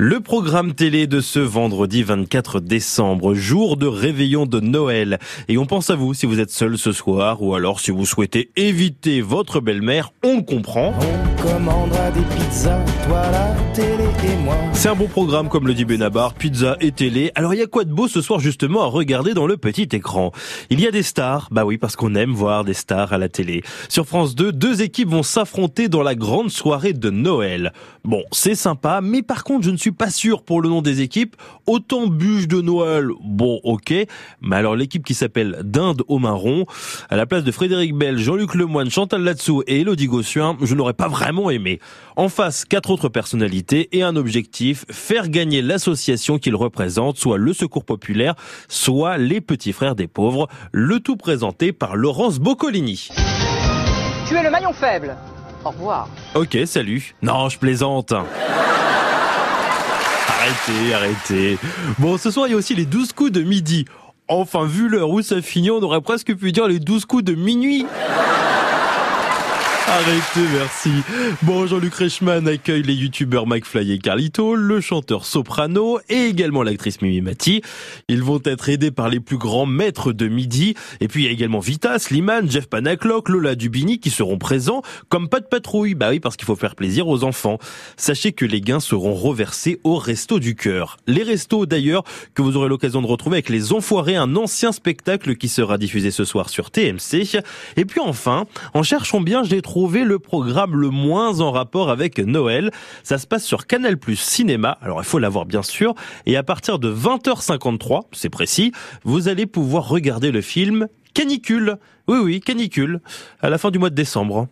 Le programme télé de ce vendredi 24 décembre, jour de réveillon de Noël. Et on pense à vous si vous êtes seul ce soir ou alors si vous souhaitez éviter votre belle-mère, on comprend. On commandera des. C'est un bon programme comme le dit Benabar, pizza et télé. Alors il y a quoi de beau ce soir justement à regarder dans le petit écran? Il y a des stars, bah oui parce qu'on aime voir des stars à la télé. Sur France 2, deux équipes vont s'affronter dans la grande soirée de Noël. Bon, c'est sympa, mais par contre je ne suis pas sûr pour le nom des équipes. Autant bûche de Noël, bon ok, mais alors l'équipe qui s'appelle Dinde au marron, à la place de Frédéric Bell, Jean-Luc Lemoine, Chantal Latsou et Elodie Gossuin, je n'aurais pas vraiment aimé. En face, quatre autres personnalités et un objectif, faire gagner l'association qu'ils représentent, soit le Secours Populaire, soit les Petits Frères des Pauvres, le tout présenté par Laurence Boccolini. Tu es le maillon faible. Au revoir. Ok, salut. Non, je plaisante. Arrêtez, arrêtez. Bon, ce soir, il y a aussi les 12 coups de midi. Enfin, vu l'heure où ça finit, on aurait presque pu dire les 12 coups de minuit. Arrêtez, merci. Bon, Jean-Luc Reichmann accueille les youtubeurs McFly et Carlito, le chanteur Soprano et également l'actrice Mimi Mati. Ils vont être aidés par les plus grands maîtres de midi. Et puis il y a également Vita, Slimane, Jeff Panaclock, Lola Dubini qui seront présents comme pas de patrouille. Bah oui, parce qu'il faut faire plaisir aux enfants. Sachez que les gains seront reversés au Resto du Cœur. Les restos d'ailleurs que vous aurez l'occasion de retrouver avec Les Enfoirés, un ancien spectacle qui sera diffusé ce soir sur TMC. Et puis enfin, en cherchant bien, j'ai trouvé le programme le moins en rapport avec Noël. Ça se passe sur Canal Plus Cinéma. Alors il faut l'avoir bien sûr. Et à partir de 20h53, c'est précis, vous allez pouvoir regarder le film Canicule. Oui oui, Canicule. À la fin du mois de décembre.